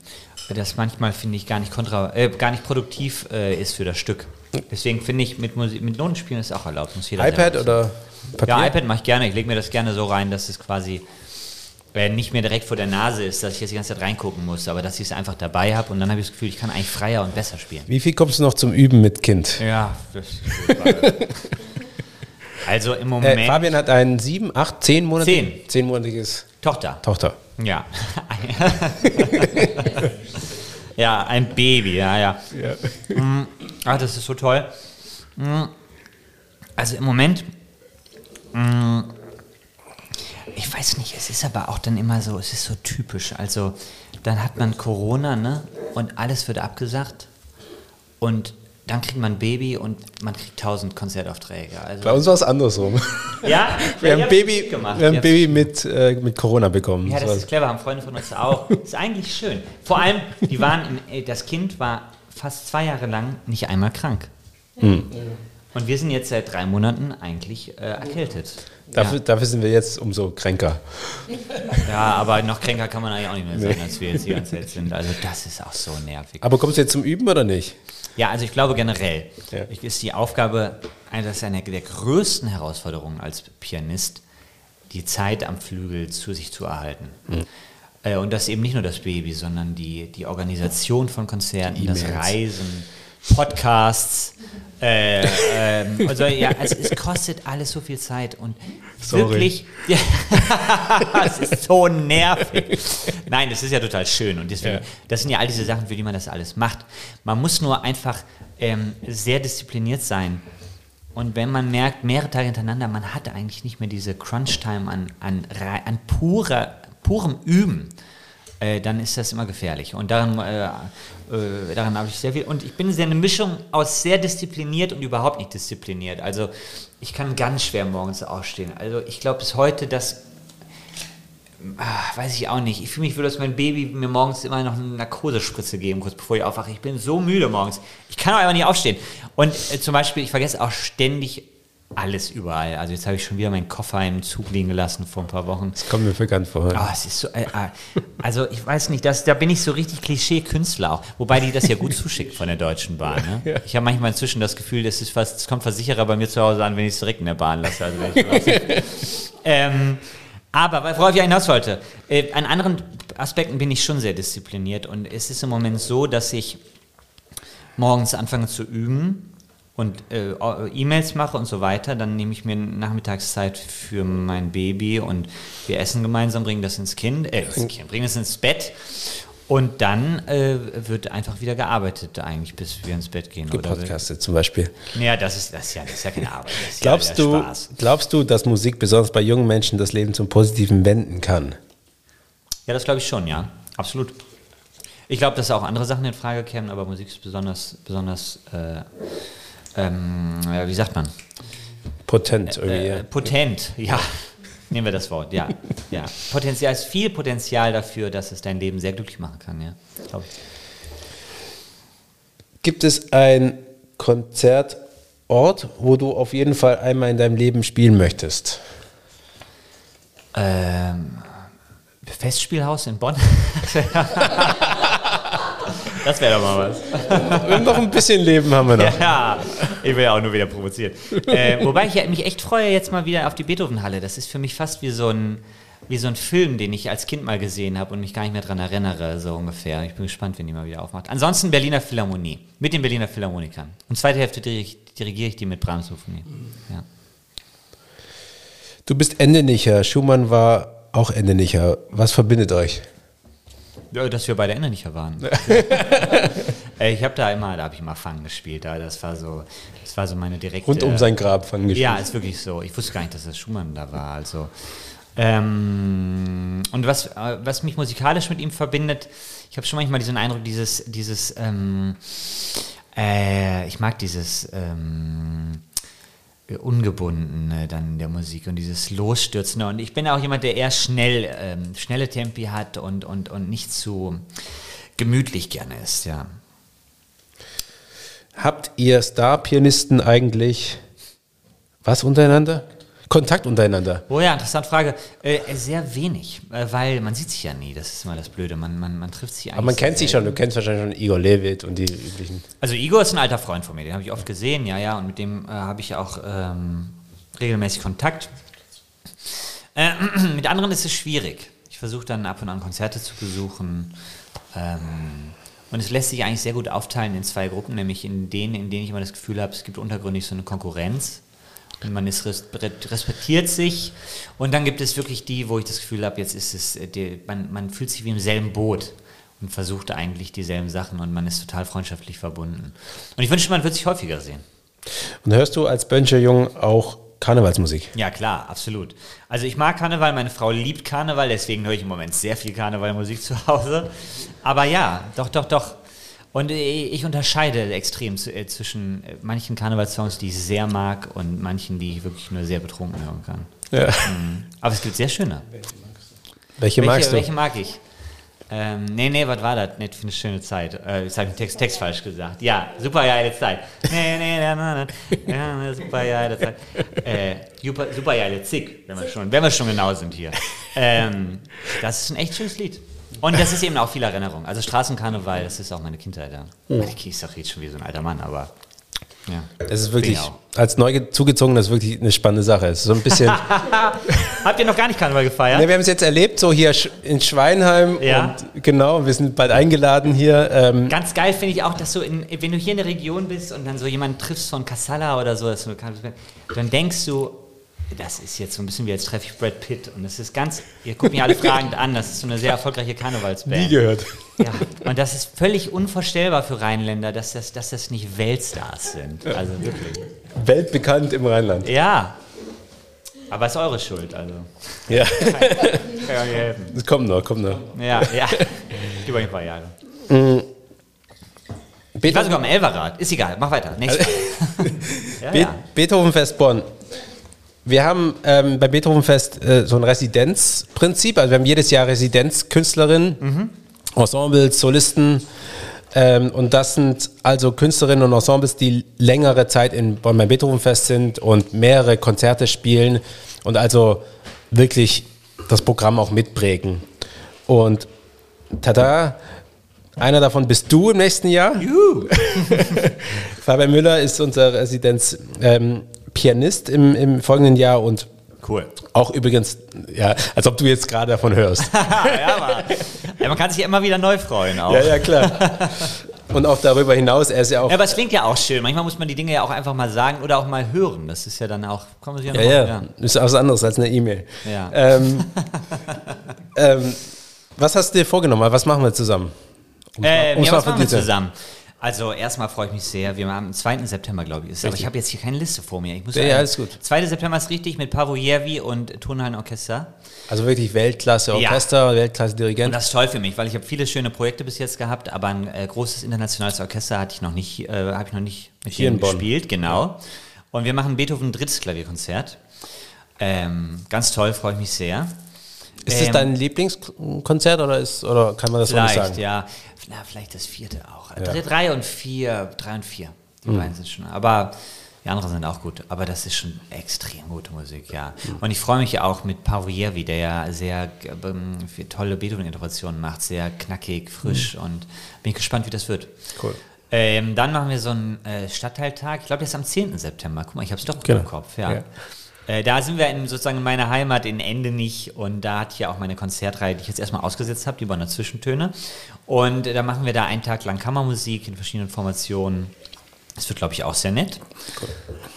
das manchmal, finde ich, gar nicht, kontra, äh, gar nicht produktiv äh, ist für das Stück. Deswegen finde ich, mit, Musik, mit Notenspielen ist auch erlaubt. Muss jeder iPad oder Papier? ja, iPad mache ich gerne. Ich lege mir das gerne so rein, dass es quasi äh, nicht mehr direkt vor der Nase ist, dass ich jetzt die ganze Zeit reingucken muss, aber dass ich es einfach dabei habe und dann habe ich das Gefühl, ich kann eigentlich freier und besser spielen. Wie viel kommst du noch zum Üben mit Kind? Ja, das ist Also im Moment. Äh, Fabian hat ein sieben, acht, zehn Monate, Zehn. zehnmonatiges Tochter. Tochter. Ja. ja, ein Baby, ja, ja. Mm, Ach, das ist so toll. Mm, Also im Moment, mm, ich weiß nicht, es ist aber auch dann immer so, es ist so typisch. Also dann hat man Corona, ne? Und alles wird abgesagt. Und dann kriegt man ein Baby und man kriegt tausend Konzertaufträge. Also, Bei uns war es andersrum. ja, Wir ja, haben ein Baby, gemacht. wir haben ein Baby mit, äh, mit Corona bekommen. ja, Das das war- ist clever, haben Freunde von uns auch. ist eigentlich schön. Vor allem, die waren, im, äh, das Kind war fast zwei Jahre lang nicht einmal krank. Hm. Und wir sind jetzt seit drei Monaten eigentlich äh, erkältet. dafür, dafür sind wir jetzt umso kränker. Ja, aber noch kränker kann man eigentlich auch nicht mehr sein, als wir jetzt die ganze Zeit sind. Also das ist auch so nervig. Aber kommst du jetzt zum Üben oder nicht? Ja, also ich glaube generell Ja. ist die Aufgabe, eine- das ist eine der größten Herausforderungen als Pianist, die Zeit am Flügel zu sich zu erhalten. Äh, Und das eben nicht nur das Baby, sondern die, die Organisation von Konzerten, das E-Mails. Reisen, Podcasts. Äh, ähm, also ja, also es kostet alles so viel Zeit und Sorry. wirklich, ja, es ist so nervig. Nein, das ist ja total schön und deswegen, Ja. das sind ja all diese Sachen, für die man das alles macht. Man muss nur einfach ähm, sehr diszipliniert sein. Und wenn man merkt, mehrere Tage hintereinander, man hat eigentlich nicht mehr diese Crunch-Time an, an, an purer, purem Üben, äh, dann ist das immer gefährlich. Und daran, äh, äh, daran habe ich sehr viel. Und ich bin sehr eine Mischung aus sehr diszipliniert und überhaupt nicht diszipliniert. Also ich kann ganz schwer morgens aufstehen. Also ich glaube bis heute, dass Ah, weiß ich auch nicht. Ich fühle mich, würde dass mein Baby mir morgens immer noch eine Narkosespritze geben, kurz bevor ich aufwache. Ich bin so müde morgens. Ich kann auch einfach nicht aufstehen. Und äh, zum Beispiel, ich vergesse auch ständig alles überall. Also jetzt habe ich schon wieder meinen Koffer im Zug liegen gelassen vor ein paar Wochen. Das kommt mir bekannt vor. Ah, es ist so, äh, äh, also ich weiß nicht, das, da bin ich so richtig Klischee-Künstler auch. Wobei die das ja gut zuschickt von der Deutschen Bahn. Ne? Ich habe manchmal inzwischen das Gefühl, das, ist fast, das kommt Versicherer bei mir zu Hause an, wenn ich es direkt in der Bahn lasse. Also ähm, aber worauf ich hinaus wollte, äh, an anderen Aspekten bin ich schon sehr diszipliniert und es ist im Moment so, dass ich morgens anfange zu üben und äh, E-Mails mache und so weiter, dann nehme ich mir Nachmittagszeit für mein Baby und wir essen gemeinsam, bringen das ins Kind, äh, ins kind bringen es ins Bett Und dann äh, wird einfach wieder gearbeitet, eigentlich, bis wir ins Bett gehen. Oder Gepodcastet zum Beispiel. ja, das ist, das, ist ja, das ist ja keine Arbeit. Das ist Glaubst ja du, glaubst du, dass Musik besonders bei jungen Menschen das Leben zum Positiven wenden kann? Ja, das glaube ich schon, ja. Absolut. Ich glaube, dass auch andere Sachen in Frage kämen, aber Musik ist besonders, besonders, äh, ähm, ja, wie sagt man? Potent irgendwie. Äh, potent, ja. Nehmen wir das Wort, ja. ja. Potenzial ist viel Potenzial dafür, dass es dein Leben sehr glücklich machen kann, ja. Glaub ich. Gibt es ein Konzertort, wo du auf jeden Fall einmal in deinem Leben spielen möchtest? Ähm, Festspielhaus in Bonn? das wäre doch mal was. noch ein bisschen Leben haben wir noch. Ja, ich will ja auch nur wieder provoziert. Äh, wobei ich mich echt freue jetzt mal wieder auf die Beethovenhalle. Das ist für mich fast wie so ein, wie so ein Film, den ich als Kind mal gesehen habe und mich gar nicht mehr daran erinnere, so ungefähr. Ich bin gespannt, wenn die mal wieder aufmacht. Ansonsten Berliner Philharmonie, mit den Berliner Philharmonikern. Und zweite Hälfte dirigiere ich, dirigiere ich die mit Brahms Symphonie. Ja. Du bist Endenicher, Schumann war auch Endenicher. Was verbindet euch? Ja, dass wir beide Endenicher waren. Äh, ich habe da immer, da habe ich immer Fang gespielt. Da, das war so, das war so meine direkte. Rund um sein Grab von gespielt. Ja, ist wirklich so. Ich wusste gar nicht, dass das Schumann da war. Also ähm, und was, äh, was mich musikalisch mit ihm verbindet, ich habe schon manchmal diesen Eindruck, dieses, dieses, ähm, äh, ich mag dieses ähm, ungebundene dann der Musik und dieses Losstürzende. Und ich bin auch jemand, der eher schnell, ähm, schnelle Tempi hat und, und, und nicht zu gemütlich gerne ist, ja. Habt ihr Star-Pianisten eigentlich was untereinander? Kontakt untereinander? Oh ja, interessante Frage. Äh, sehr wenig, äh, weil man sieht sich ja nie. Das ist immer das Blöde. Man, man, man trifft sich eigentlich. Aber man kennt sich schon. Du kennst wahrscheinlich schon Igor Levit und die üblichen. Also Igor ist ein alter Freund von mir, den habe ich oft gesehen, ja, ja, und mit dem äh, habe ich auch ähm, regelmäßig Kontakt. Äh, mit anderen ist es schwierig. Ich versuche dann ab und an Konzerte zu besuchen. Ähm, und es lässt sich eigentlich sehr gut aufteilen in zwei Gruppen, nämlich in denen, in denen ich immer das Gefühl habe, es gibt untergründig so eine Konkurrenz. Man ist res- respektiert sich. Und dann gibt es wirklich die, wo ich das Gefühl habe, jetzt ist es, äh, die, man, man fühlt sich wie im selben Boot und versucht eigentlich dieselben Sachen und man ist total freundschaftlich verbunden. Und ich wünschte, man würde sich häufiger sehen. Und hörst du als Böncher Jung auch Karnevalsmusik? Ja, klar, absolut. Also ich mag Karneval, meine Frau liebt Karneval, deswegen höre ich im Moment sehr viel Karnevalmusik zu Hause. Aber ja, doch, doch, doch. Und äh, ich unterscheide extrem zu- äh, zwischen äh, manchen Karnevalssongs, die ich sehr mag und manchen, die ich wirklich nur sehr betrunken hören kann. Ja. Mhm. Aber es gibt sehr schöne. Welche, magst du? Welche mag ich? Ähm, nee, nee, was war das? Nicht für eine schöne Zeit. Äh, jetzt habe ich den Text, Text falsch gesagt. Ja, super geile Zeit. Nee, nee, nee, nee, nee. Ja, super geile Zeit. Äh, super, super geile Zick, wenn wir schon, wenn wir schon genau sind hier. Ähm, das ist ein echt schönes Lied. Und das ist eben auch viel Erinnerung. Also Straßenkarneval, das ist auch meine Kindheit. Ja. Ich ich sag jetzt schon wie so ein alter Mann, aber ja. Es ist wirklich, als neu zugezogen, das ist wirklich eine spannende Sache. Es ist so ein bisschen. Habt ihr noch gar nicht Karneval gefeiert? Ne, wir haben es jetzt erlebt, so hier in Schweinheim. Ja. Und genau, wir sind bald eingeladen hier. Ähm, Ganz geil finde ich auch, dass du, in, wenn du hier in der Region bist und dann so jemanden triffst von Kassala oder so, dass du, dann denkst du, das ist jetzt so ein bisschen wie als treffe ich Brad Pitt und das ist ganz, ihr guckt mich alle fragend an, das ist so eine sehr erfolgreiche Karnevalsband. gehört. Ja, und das ist völlig unvorstellbar für Rheinländer, dass das, dass das nicht Weltstars sind. Also wirklich. Weltbekannt im Rheinland. Ja. Aber es ist eure Schuld, also. Ja, Kann ich euch helfen. das kommt noch, kommt noch. Ja, ja. Über ein paar Jahre. Ich war Beethoven, sogar am Elverrad. Ist egal, mach weiter. Nächstes ja, Be ja. Beethovenfest Bonn. Wir haben ähm, beim Beethovenfest äh, so ein Residenzprinzip. Also wir haben jedes Jahr Residenzkünstlerinnen, Ensembles, Solisten. Ähm, und das sind also Künstlerinnen und Ensembles, die längere Zeit in Bonn beim Beethovenfest sind und mehrere Konzerte spielen und also wirklich das Programm auch mitprägen. Und tada, einer davon bist du im nächsten Jahr. Juhu. Fabian Müller ist unser Residenz ähm, Pianist im, im folgenden Jahr und Cool. auch übrigens, ja, als ob du jetzt gerade davon hörst. ja, ja, man kann sich ja immer wieder neu freuen auch. ja, ja, klar. Und auch darüber hinaus, er ist ja auch. Ja, aber es klingt ja auch schön. Manchmal muss man die Dinge ja auch einfach mal sagen oder auch mal hören. Das ist ja dann auch. Man sich ja, ja, ja, ist auch was anderes als eine E-Mail. Ja. Ähm, ähm, Was hast du dir vorgenommen? Was machen wir zusammen? Um äh, ja, was machen wir zusammen? Also erstmal freue ich mich sehr. Wir haben am 2. September, glaube ich, ist. Aber ich habe jetzt hier keine Liste vor mir. Ich muss ja, ja, alles gut. 2. September ist richtig mit Pavo Jervi und Tonhallen Orchester. Also wirklich Weltklasse Orchester, ja. Weltklasse Dirigent. Und das ist toll für mich, weil ich habe viele schöne Projekte bis jetzt gehabt, aber ein äh, großes internationales Orchester hatte ich noch nicht, äh, habe ich noch nicht mit hier gespielt, genau. Und wir machen Beethoven drittes Klavierkonzert. Ähm, ganz toll, freue ich mich sehr. Ist ähm, das dein Lieblingskonzert oder, ist, oder kann man das so nicht sagen? ja. Na, vielleicht das vierte auch. Ja. Drei und vier, drei und vier. Die mhm. beiden sind schon. Aber die anderen sind auch gut. Aber das ist schon extrem gute Musik, ja. Mhm. Und ich freue mich ja auch mit Pavievi, der ja sehr ähm, tolle Beethoven-Interpretationen macht. Sehr knackig, frisch. Mhm. Und bin gespannt, wie das wird. Cool. Ähm, dann machen wir so einen äh, Stadtteiltag. Ich glaube, der ist am 10. September. Guck mal, ich habe es doch genau. im Kopf. ja. ja. Äh, da sind wir in, sozusagen in meiner Heimat in Endenich und da hatte ich ja auch meine Konzertreihe, die ich jetzt erstmal ausgesetzt habe, die Bonner Zwischentöne. Und äh, da machen wir da einen Tag lang Kammermusik in verschiedenen Formationen. Das wird, glaube ich, auch sehr nett. Cool.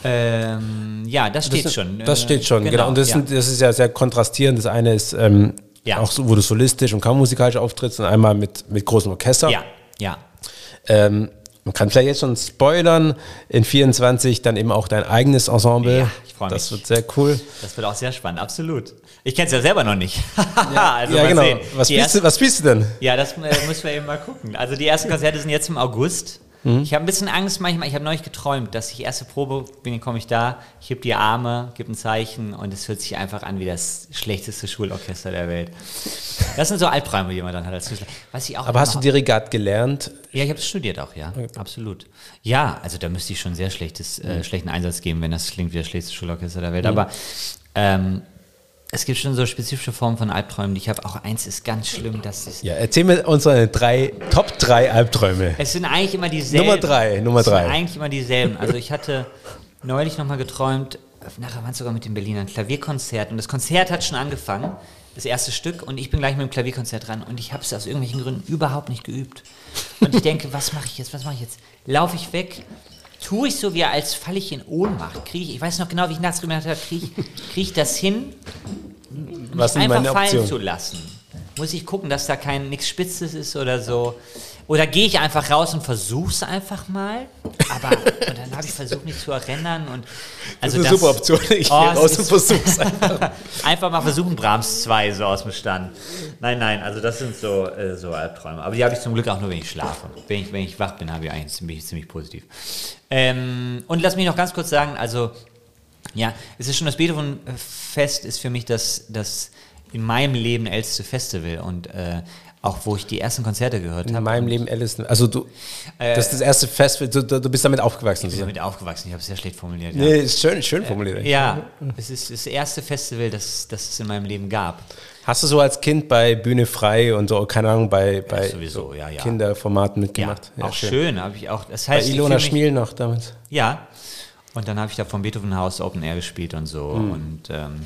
Ähm, ja, das steht das, schon. Das steht schon, genau. genau. Und das, ja. Sind, das, ist ja sehr kontrastierend. Das eine ist ähm, ja. auch so, wo du solistisch und kammermusikalisch auftrittst und einmal mit, mit großem Orchester. Ja, ja. Ähm, man kann vielleicht jetzt schon spoilern, in 24 dann eben auch dein eigenes Ensemble. Ja, ich freue mich. Das wird sehr cool. Das wird auch sehr spannend, absolut. Ich kenne es ja selber noch nicht. ja, also ja genau. Was spielst, du, was spielst du denn? Ja, das äh, müssen wir eben mal gucken. Also die ersten Konzerte sind jetzt im August. Mhm. Ich habe ein bisschen Angst manchmal. Ich habe neulich geträumt, dass ich erste Probe bin, komme ich da, ich heb die Arme, gebe ein Zeichen und es hört sich einfach an wie das schlechteste Schulorchester der Welt. Das sind so Albträume, die man dann hat als Künstler. Was ich auch Aber hast du Dirigat gelernt? Ja, ich habe es studiert auch, ja, okay. absolut. Ja, also da müsste ich schon sehr schlechtes, äh, mhm. schlechten Einsatz geben, wenn das klingt wie das schlechteste Schulorchester der Welt. Mhm. Aber ähm, es gibt schon so spezifische Formen von Albträumen. Ich habe auch eins, ist ganz schlimm. Das ist ja, erzähl mir unsere drei, Top 3 Albträume. Es sind eigentlich immer dieselben. Nummer 3, Nummer 3. Es sind eigentlich immer dieselben. Also ich hatte neulich nochmal geträumt, nachher waren es sogar mit dem Berliner Klavierkonzert. Und das Konzert hat schon angefangen, das erste Stück. Und ich bin gleich mit dem Klavierkonzert dran. Und ich habe es aus irgendwelchen Gründen überhaupt nicht geübt. Und ich denke, was mache ich jetzt, was mache ich jetzt? Laufe ich weg? tue ich so, wie als falle ich in Ohnmacht. Kriege ich, ich weiß noch genau, wie ich nachts gemerkt habe, kriege ich, krieg ich das hin, Was mich einfach fallen zu lassen. Muss ich gucken, dass da kein nichts Spitzes ist oder so. Oder gehe ich einfach raus und versuche es einfach mal. Aber und dann habe ich versucht, mich zu erinnern. Und, also das ist eine das, super Option. Ich oh, gehe raus und versuche es einfach. einfach mal versuchen, Brahms 2 so aus dem Stand. Nein, nein, also das sind so, äh, so Albträume. Aber die habe ich zum Glück auch nur, wenn ich schlafe. Wenn ich, wenn ich wach bin, habe ich eigentlich ziemlich, ziemlich positiv. Ähm, und lass mich noch ganz kurz sagen, also ja, es ist schon das Beethoven-Fest ist für mich das, das in meinem Leben älteste Festival und äh, auch wo ich die ersten Konzerte gehört habe. In meinem Leben ältesten. Also du, äh, das ist das erste Festival, du, du bist damit aufgewachsen. Ich bin damit aufgewachsen, ich habe es sehr schlecht formuliert. Ja. Nee, ist schön, schön äh, formuliert. Äh, ja, es ist das erste Festival, das, das es in meinem Leben gab. Hast du so als Kind bei Bühne frei und so, keine Ahnung, bei, bei ja, sowieso, ja, ja. Kinderformaten mitgemacht? Ja, auch schön, schön habe ich auch. Das heißt, bei Ilona Schmiel noch damals. Ja, und dann habe ich da vom Beethoven Haus Open Air gespielt und so. Mhm. Und ähm,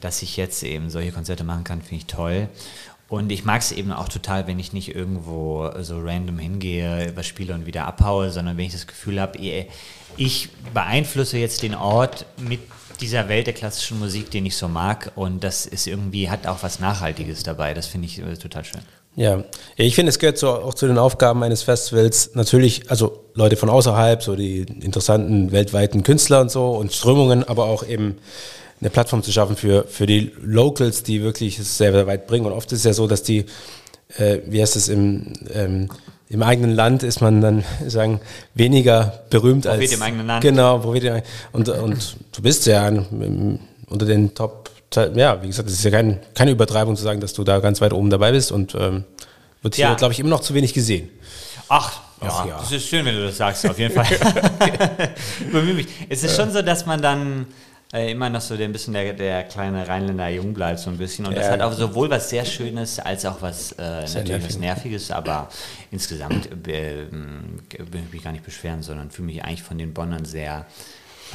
dass ich jetzt eben solche Konzerte machen kann, finde ich toll. Und ich mag es eben auch total, wenn ich nicht irgendwo so random hingehe, was spiele und wieder abhaue, sondern wenn ich das Gefühl habe, ich beeinflusse jetzt den Ort mit dieser Welt der klassischen Musik, den ich so mag. Und das ist irgendwie, hat auch was Nachhaltiges dabei. Das finde ich äh, total schön. Ja, ich finde, es gehört so auch zu den Aufgaben eines Festivals natürlich, also Leute von außerhalb, so die interessanten weltweiten Künstler und so und Strömungen, aber auch eben eine Plattform zu schaffen für, für die Locals, die wirklich es sehr, sehr weit bringen. Und oft ist es ja so, dass die, äh, wie heißt es, im, ähm, im eigenen Land ist man dann sagen weniger berühmt Profit als im eigenen Land. Genau, Profit und und du bist ja unter den Top ja, wie gesagt, es ist ja kein, keine Übertreibung zu sagen, dass du da ganz weit oben dabei bist und ähm, wird hier, ja. glaube ich, immer noch zu wenig gesehen. Ach, Ach ja, ja, das ist schön, wenn du das sagst, auf jeden Fall. Bemühe mich. Es ist schon so, dass man dann äh, immer noch so ein bisschen der, der kleine Rheinländer Jung bleibt, so ein bisschen. Und ja. das hat auch sowohl was sehr Schönes als auch was äh, natürlich nervig. was Nerviges, aber insgesamt äh, will ich mich gar nicht beschweren, sondern fühle mich eigentlich von den Bonnern sehr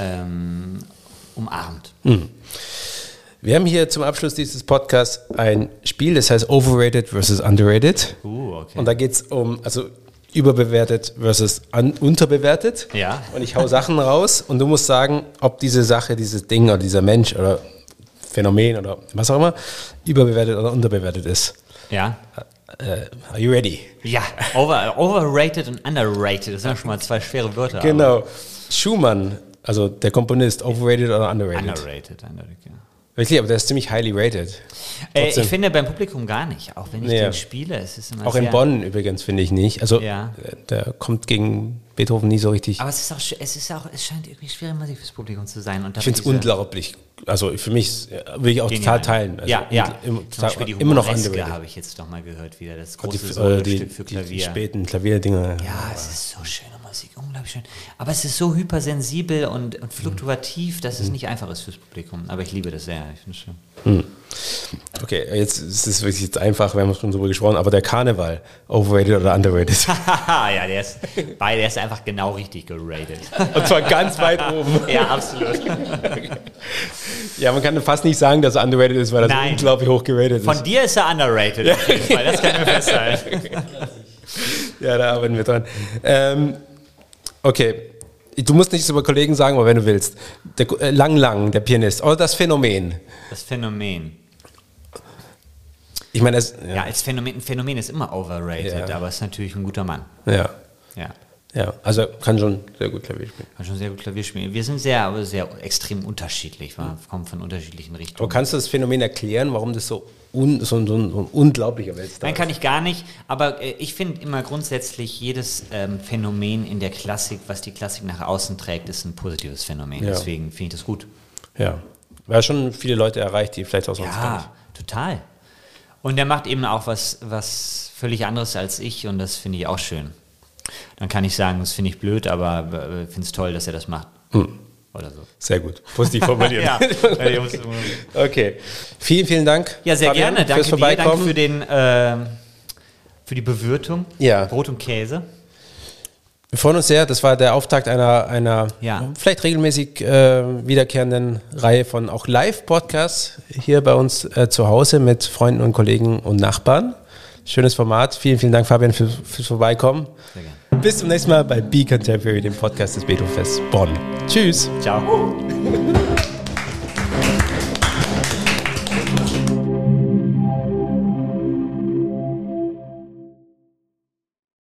ähm, umarmt. Mhm. Wir haben hier zum Abschluss dieses Podcasts ein Spiel, das heißt Overrated versus Underrated. Uh, okay. Und da geht es um, also überbewertet versus un unterbewertet. Ja. Und ich hau Sachen raus und du musst sagen, ob diese Sache, dieses Ding oder dieser Mensch oder Phänomen oder was auch immer überbewertet oder unterbewertet ist. Ja. Uh, are you ready? Ja, over, overrated und underrated, das sind ja schon mal zwei schwere Wörter. Genau. Schumann, also der Komponist, overrated oder underrated? Underrated, underrated, ja. Wirklich, aber der ist ziemlich highly rated. Äh, ich finde beim Publikum gar nicht, auch wenn ich Ja. den spiele. Es ist immer Auch in Bonn übrigens finde ich nicht. Also Ja. äh, der kommt gegen Beethoven nie so richtig. Aber es ist auch, es ist auch, es scheint irgendwie schwere Musik fürs Publikum zu sein. Ich finde es unglaublich. Also für mich äh, will ich auch total teilen. Also ja, ja. Im, die immer noch underrated. habe ich jetzt noch mal gehört wieder. Das Die, große äh, Solostück die, für die, Klavier. die späten Klavierdinger. Ja, es ist so schöne Musik, unglaublich schön. Aber es ist so hypersensibel und, und fluktuativ, dass Mhm. es nicht einfach ist fürs Publikum. Aber ich liebe das sehr, ich finde es schön. Okay, jetzt ist es wirklich jetzt einfach, wir haben schon drüber gesprochen, aber der Karneval, overrated oder underrated? Ja, der ist, bei, der ist einfach genau richtig geratet. Und zwar ganz weit oben. ja, absolut. Ja, man kann fast nicht sagen, dass er underrated ist, weil er unglaublich hoch geratet Von ist. dir ist er underrated, auf jeden Fall. Das können wir festhalten. Ja, da arbeiten wir dran. Ähm, okay. Du musst nichts über Kollegen sagen, aber wenn du willst. Der, äh, Lang Lang, der Pianist. Oder das Phänomen. Das Phänomen. Ich meine, es, Ja, ja, als Phänomen, ein Phänomen ist immer overrated, Ja. aber ist natürlich ein guter Mann. ja, Ja. Ja. Also kann schon sehr gut Klavier spielen. Kann schon sehr gut Klavier spielen. Wir sind sehr, aber sehr extrem unterschiedlich. Wir kommen von unterschiedlichen Aber Richtungen. kannst du das Phänomen erklären, warum das so, un, so, ein- so, ein, unglaublicher Weltstar Nein, ist? kann ich gar nicht. Aber äh, ich finde immer grundsätzlich, jedes ähm, Phänomen in der Klassik, was die Klassik nach außen trägt, ist ein positives Phänomen. Ja. Deswegen finde ich das gut. Ja. Weil schon viele Leute erreicht, die vielleicht auch sonst gar nicht. Ja, total. Und der macht eben auch was, was völlig anderes als ich und das finde ich auch schön. Dann kann ich sagen, das finde ich blöd, aber äh, finde es toll, dass er das macht. Hm. Oder so. Sehr gut. Positiv formuliert. Ja. okay. Vielen, vielen Dank. Ja, sehr Fabian, gerne. Danke fürs dir. Danke Vorbeikommen. für, den, ähm, für die Bewirtung. Ja. Brot und Käse. Wir freuen uns sehr. Das war der Auftakt einer, einer Ja. vielleicht regelmäßig äh, wiederkehrenden Reihe von auch Live-Podcasts hier bei uns äh, zu Hause mit Freunden und Kollegen und Nachbarn. Schönes Format. Vielen, vielen Dank, Fabian, für, fürs Vorbeikommen. Sehr gerne. Bis zum nächsten Mal bei Be Contemporary, dem Podcast des Beethoven-Fests Bonn. Tschüss. Ciao.